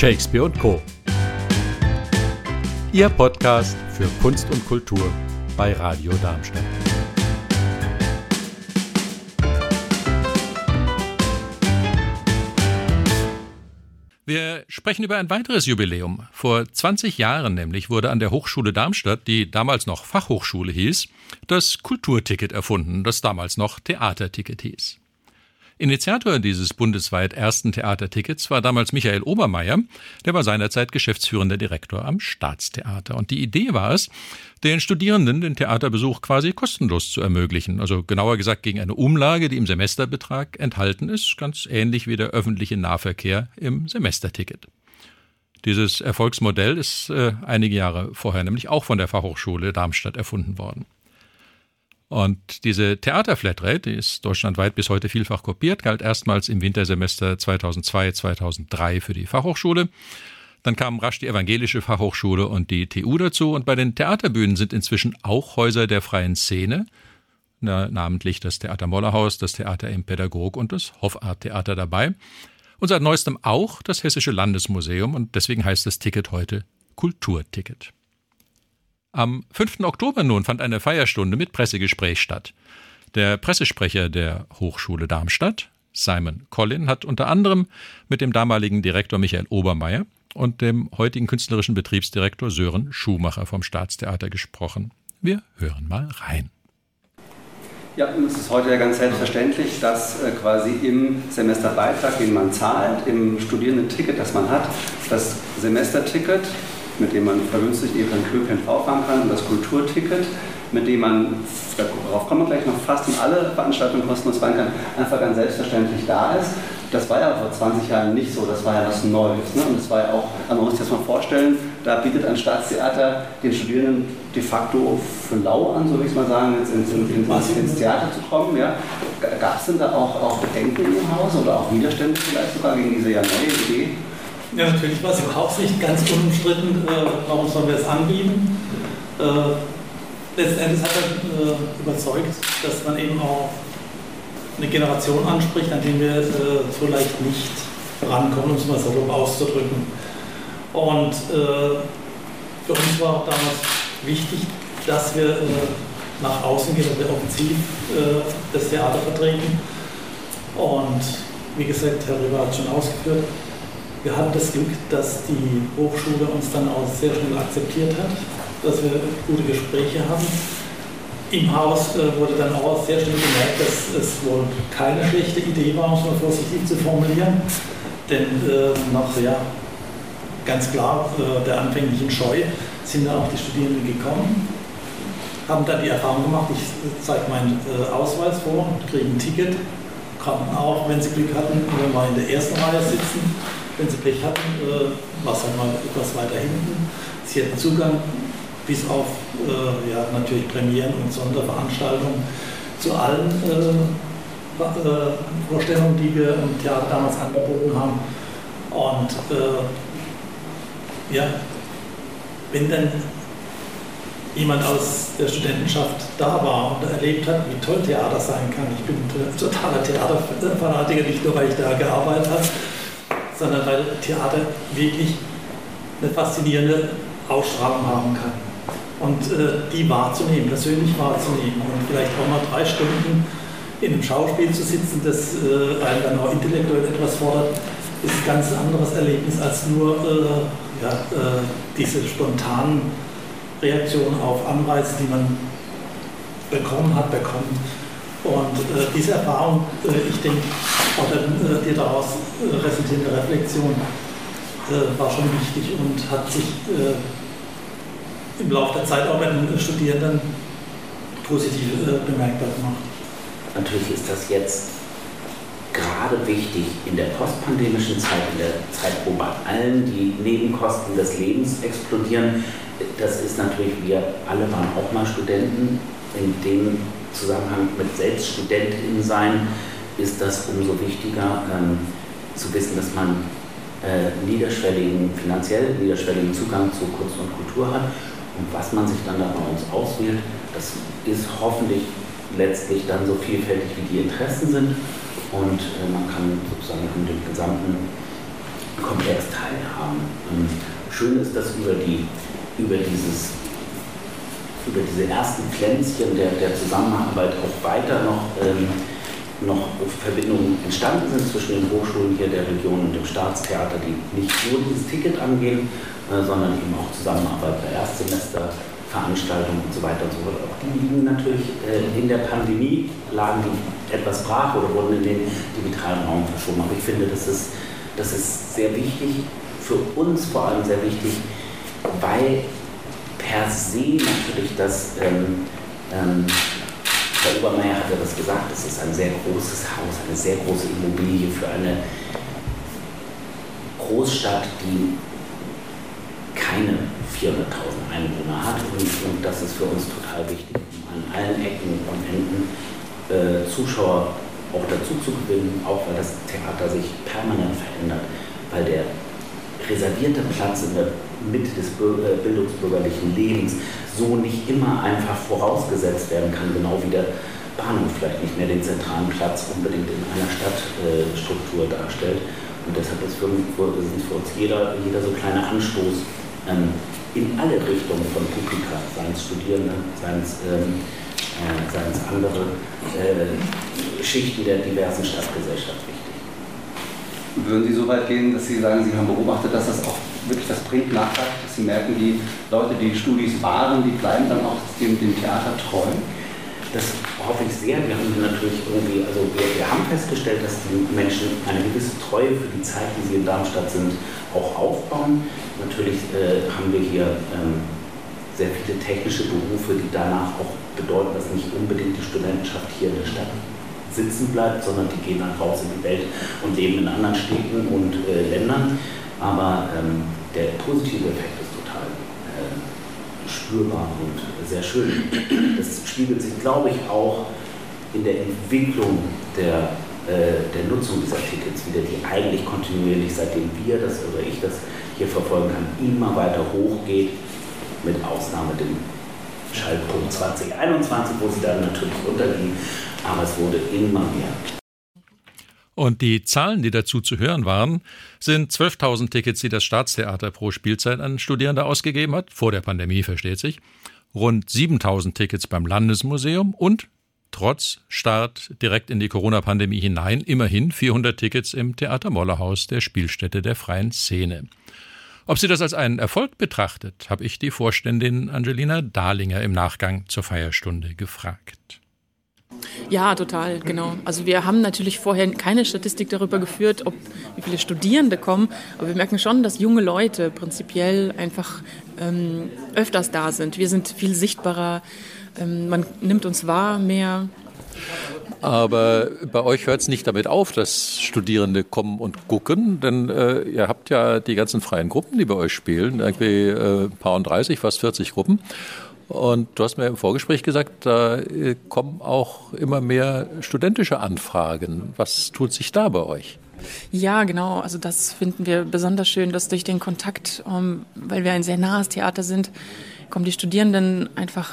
Shakespeare und Co. Ihr Podcast für Kunst und Kultur bei Radio Darmstadt. Wir sprechen über ein weiteres Jubiläum. Vor 20 Jahren nämlich wurde an der Hochschule Darmstadt, die damals noch Fachhochschule hieß, das Kulturticket erfunden, das damals noch Theaterticket hieß. Initiator dieses bundesweit ersten Theatertickets war damals Michael Obermeier, der war seinerzeit geschäftsführender Direktor am Staatstheater. Und die Idee war es, den Studierenden den Theaterbesuch quasi kostenlos zu ermöglichen. Also genauer gesagt gegen eine Umlage, die im Semesterbetrag enthalten ist, ganz ähnlich wie der öffentliche Nahverkehr im Semesterticket. Dieses Erfolgsmodell ist äh, einige Jahre vorher nämlich auch von der Fachhochschule Darmstadt erfunden worden. Und diese Theaterflatrate, die ist deutschlandweit bis heute vielfach kopiert, galt erstmals im Wintersemester 2002, 2003 für die Fachhochschule. Dann kamen rasch die evangelische Fachhochschule und die TU dazu. Und bei den Theaterbühnen sind inzwischen auch Häuser der freien Szene, na, namentlich das Theater Mollerhaus, das Theater im Pädagog und das Hoffart-Theater dabei. Und seit neuestem auch das Hessische Landesmuseum. Und deswegen heißt das Ticket heute Kulturticket. Am 5. Oktober nun fand eine Feierstunde mit Pressegespräch statt. Der Pressesprecher der Hochschule Darmstadt, Simon Collin, hat unter anderem mit dem damaligen Direktor Michael Obermeier und dem heutigen künstlerischen Betriebsdirektor Sören Schumacher vom Staatstheater gesprochen. Wir hören mal rein. Ja, es ist heute ja ganz selbstverständlich, dass äh, quasi im Semesterbeitrag, den man zahlt, im Studierendenticket, das man hat, das Semesterticket mit dem man vergünstigt eben ein ÖPNV fahren kann und das Kulturticket, mit dem man, darauf kommen wir gleich noch, fast in alle Veranstaltungen kostenlos fahren kann, einfach ganz selbstverständlich da ist. Das war ja vor 20 Jahren nicht so, das war ja was Neues. Ne? Und das war ja auch, man muss sich das mal vorstellen, da bietet ein Staatstheater den Studierenden de facto für lau an, so will ich es mal sagen, ins, ins, ins, ins Theater zu kommen. Ja? Gab es denn da auch, auch Bedenken Ihrem Haus oder auch Widerstände vielleicht sogar gegen diese ja neue Idee? Ja, natürlich war es überhaupt nicht ganz unumstritten, äh, warum sollen wir es anbieten. Äh, letzten hat er äh, überzeugt, dass man eben auch eine Generation anspricht, an die wir äh, so leicht nicht rankommen, um es mal so auszudrücken. Und äh, für uns war auch damals wichtig, dass wir äh, nach außen gehen, dass wir offensiv das Theater vertreten. Und wie gesagt, Herr Rüber hat schon ausgeführt, wir hatten das Glück, dass die Hochschule uns dann auch sehr schnell akzeptiert hat, dass wir gute Gespräche haben. Im Haus äh, wurde dann auch sehr schnell gemerkt, dass es wohl keine schlechte Idee war, um es mal vorsichtig zu formulieren. Denn äh, nach ja, ganz klar äh, der anfänglichen Scheu sind dann auch die Studierenden gekommen, haben dann die Erfahrung gemacht, ich zeige meinen äh, Ausweis vor, kriege ein Ticket, konnten auch, wenn sie Glück hatten, mal in der ersten Reihe sitzen wenn sie Pech hatten, äh, war es halt mal etwas weiter hinten. Sie hatten Zugang bis auf äh, ja, natürlich Premieren und Sonderveranstaltungen zu allen äh, äh, Vorstellungen, die wir im Theater damals angeboten haben. Und äh, ja, wenn dann jemand aus der Studentenschaft da war und erlebt hat, wie toll Theater sein kann. Ich bin ein totaler Theaterfanatiker, nicht nur weil ich da gearbeitet habe, sondern weil Theater wirklich eine faszinierende Ausstrahlung haben kann. Und äh, die wahrzunehmen, persönlich wahrzunehmen und vielleicht auch mal drei Stunden in einem Schauspiel zu sitzen, das äh, einen dann auch intellektuell etwas fordert, ist ein ganz anderes Erlebnis als nur äh, ja, äh, diese spontanen Reaktionen auf Anreize, die man bekommen hat, bekommen. Und äh, diese Erfahrung, äh, ich denke, äh, die daraus resultierende Reflexion äh, war schon wichtig und hat sich äh, im Laufe der Zeit auch bei den Studierenden positiv bemerkbar gemacht. Natürlich ist das jetzt gerade wichtig in der postpandemischen Zeit, in der Zeit, wo bei allen die Nebenkosten des Lebens explodieren. Das ist natürlich, wir alle waren auch mal Studenten, in dem Zusammenhang mit Selbststudentinnen sein, ist das umso wichtiger ähm, zu wissen, dass man äh, niederschwelligen, finanziell niederschwelligen Zugang zu Kunst und Kultur hat. Und was man sich dann da bei uns auswählt, das ist hoffentlich letztlich dann so vielfältig, wie die Interessen sind. Und äh, man kann sozusagen in dem gesamten komplex teilhaben. Ähm, schön ist, dass über, die, über, dieses, über diese ersten Pflänzchen der, der Zusammenarbeit auch weiter noch, ähm, noch Verbindungen entstanden sind zwischen den Hochschulen hier der Region und dem Staatstheater, die nicht nur dieses Ticket angehen, äh, sondern eben auch Zusammenarbeit bei Erstsemester. Veranstaltungen und so weiter und so fort. Auch die liegen natürlich äh, in der Pandemie, lagen die etwas brach oder wurden in den digitalen Raum verschoben. Aber ich finde, das ist, das ist sehr wichtig, für uns vor allem sehr wichtig, weil per se natürlich das, ähm, ähm, Herr Obermeier hatte das gesagt, das ist ein sehr großes Haus, eine sehr große Immobilie für eine Großstadt, die keine 400.000 Einwohner hat und, und, das ist für uns total wichtig, an allen Ecken und Enden äh, Zuschauer auch dazu zu gewinnen, auch weil das Theater sich permanent verändert, weil der reservierte Platz in der Mitte des äh, bildungsbürgerlichen Lebens so nicht immer einfach vorausgesetzt werden kann, genau wie der Bahnhof vielleicht nicht mehr den zentralen Platz unbedingt in einer Stadtstruktur darstellt. Und deshalb ist für, ist für uns jeder, jeder so kleine Anstoß, ähm, in alle Richtungen von Publika, seien es Studierende, seien es, ähm, äh, seien es andere äh, Schichten der diversen Stadtgesellschaft wichtig. Würden Sie so weit gehen, dass Sie sagen, Sie haben beobachtet, dass das auch wirklich das bringt nachher, dass Sie merken, die Leute, die Studis waren, die bleiben dann auch dem, dem Theater treu? Das hoffe ich sehr. Wir haben natürlich irgendwie, also wir, wir, haben festgestellt, dass die Menschen eine gewisse Treue für die Zeit, die sie in Darmstadt sind, auch aufbauen. Natürlich äh, haben wir hier ähm, sehr viele technische Berufe, die danach auch bedeuten, dass nicht unbedingt die Studentenschaft hier in der Stadt sitzen bleibt, sondern die gehen dann raus in die Welt und leben in anderen Städten und äh, Ländern. Aber ähm, der positive Effekt ist total äh, spürbar und sehr schön. Das spiegelt sich, glaube ich, auch in der Entwicklung der, äh, der Nutzung dieser Tickets wieder, die eigentlich kontinuierlich, seitdem wir das oder ich das hier verfolgen kann, immer weiter hochgeht, mit Ausnahme dem Schaltpunkt 2021, wo sie dann natürlich runterging, aber es wurde immer mehr. Und die Zahlen, die dazu zu hören waren, sind 12.000 Tickets, die das Staatstheater pro Spielzeit an Studierende ausgegeben hat, vor der Pandemie versteht sich, rund 7.000 Tickets beim Landesmuseum und trotz Start direkt in die Corona-Pandemie hinein immerhin 400 Tickets im Theater Mollerhaus, der Spielstätte der freien Szene. Ob sie das als einen Erfolg betrachtet, habe ich die Vorständin Angelina Dahlinger im Nachgang zur Feierstunde gefragt. Ja, total, genau. Also wir haben natürlich vorher keine Statistik darüber geführt, ob wie viele Studierende kommen, aber wir merken schon, dass junge Leute prinzipiell einfach ähm, öfters da sind. Wir sind viel sichtbarer, ähm, man nimmt uns wahr mehr. Aber bei euch hört es nicht damit auf, dass Studierende kommen und gucken, denn äh, ihr habt ja die ganzen freien Gruppen, die bei euch spielen, irgendwie äh, ein paar und 30, fast 40 Gruppen. Und du hast mir im Vorgespräch gesagt, da äh, kommen auch immer mehr studentische Anfragen. Was tut sich da bei euch? Ja, genau. Also das finden wir besonders schön, dass durch den Kontakt, um, weil wir ein sehr nahes Theater sind, kommen die Studierenden einfach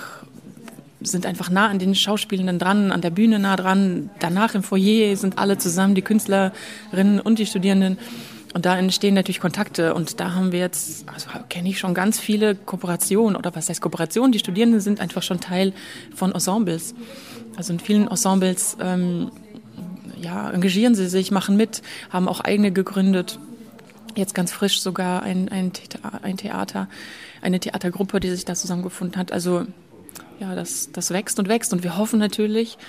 sind einfach nah an den Schauspielenden dran, an der Bühne nah dran. Danach im Foyer sind alle zusammen, die Künstlerinnen und die Studierenden. Und da entstehen natürlich Kontakte und da haben wir jetzt, also kenne ich schon ganz viele Kooperationen oder was heißt Kooperationen? Die Studierenden sind einfach schon Teil von Ensembles. Also in vielen Ensembles ähm, ja, engagieren sie sich, machen mit, haben auch eigene gegründet. Jetzt ganz frisch sogar ein, ein, ein Theater, eine Theatergruppe, die sich da zusammengefunden hat. Also ja, das, das wächst und wächst und wir hoffen natürlich,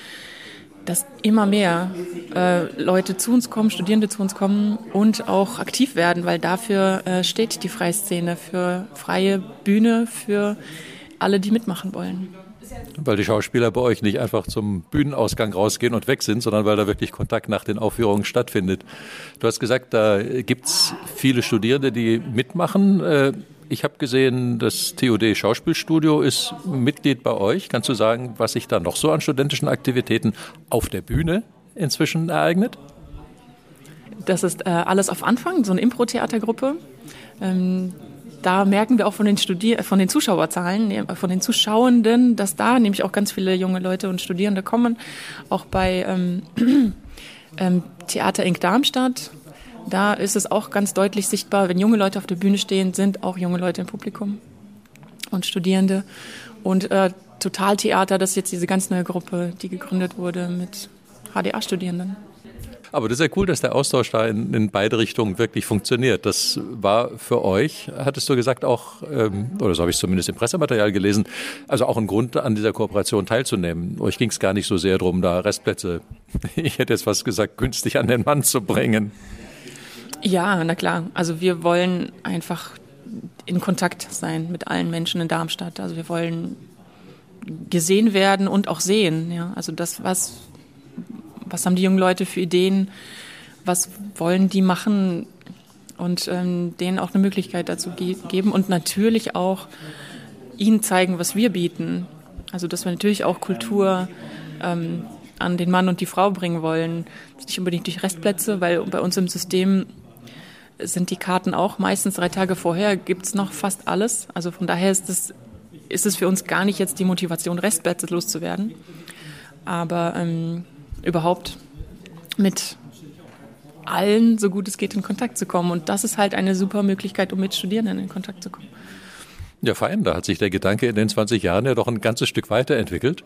dass immer mehr äh, Leute zu uns kommen, Studierende zu uns kommen und auch aktiv werden, weil dafür äh, steht die Freiszene für freie Bühne, für alle, die mitmachen wollen. Weil die Schauspieler bei euch nicht einfach zum Bühnenausgang rausgehen und weg sind, sondern weil da wirklich Kontakt nach den Aufführungen stattfindet. Du hast gesagt, da gibt es viele Studierende, die mitmachen. Äh, ich habe gesehen, das TUD Schauspielstudio ist Mitglied bei euch. Kannst du sagen, was sich da noch so an studentischen Aktivitäten auf der Bühne inzwischen ereignet? Das ist äh, alles auf Anfang, so eine Impro-Theatergruppe. Ähm, da merken wir auch von den, Studier von den Zuschauerzahlen, von den Zuschauenden, dass da nämlich auch ganz viele junge Leute und Studierende kommen. Auch bei ähm, ähm, Theater Inc. Darmstadt Da ist es auch ganz deutlich sichtbar, wenn junge Leute auf der Bühne stehen, sind auch junge Leute im Publikum und Studierende. Und äh, Totaltheater, das ist jetzt diese ganz neue Gruppe, die gegründet wurde mit HDA-Studierenden. Aber das ist ja cool, dass der Austausch da in, in, beide Richtungen wirklich funktioniert. Das war für euch, hattest du gesagt, auch, ähm, oder so habe ich zumindest im Pressematerial gelesen, also auch ein Grund, an dieser Kooperation teilzunehmen. Euch ging es gar nicht so sehr darum, da Restplätze, ich hätte jetzt was gesagt, günstig an den Mann zu bringen. Ja, na klar. Also wir wollen einfach in Kontakt sein mit allen Menschen in Darmstadt. Also wir wollen gesehen werden und auch sehen. Ja? Also das, was, was haben die jungen Leute für Ideen, was wollen die machen und ähm, denen auch eine Möglichkeit dazu ge geben und natürlich auch ihnen zeigen, was wir bieten. Also dass wir natürlich auch Kultur ähm, an den Mann und die Frau bringen wollen. Nicht unbedingt durch Restplätze, weil bei uns im System sind die Karten auch meistens drei Tage vorher, gibt es noch fast alles. Also von daher ist es, ist es für uns gar nicht jetzt die Motivation, Restplätze loszuwerden. Aber ähm, überhaupt mit allen, so gut es geht, in Kontakt zu kommen. Und das ist halt eine super Möglichkeit, um mit Studierenden in Kontakt zu kommen. Ja, fein, da hat sich der Gedanke in den 20 Jahren ja doch ein ganzes Stück weiterentwickelt.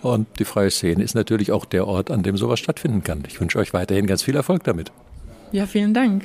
Und die freie Szene ist natürlich auch der Ort, an dem sowas stattfinden kann. Ich wünsche euch weiterhin ganz viel Erfolg damit. Ja, vielen Dank.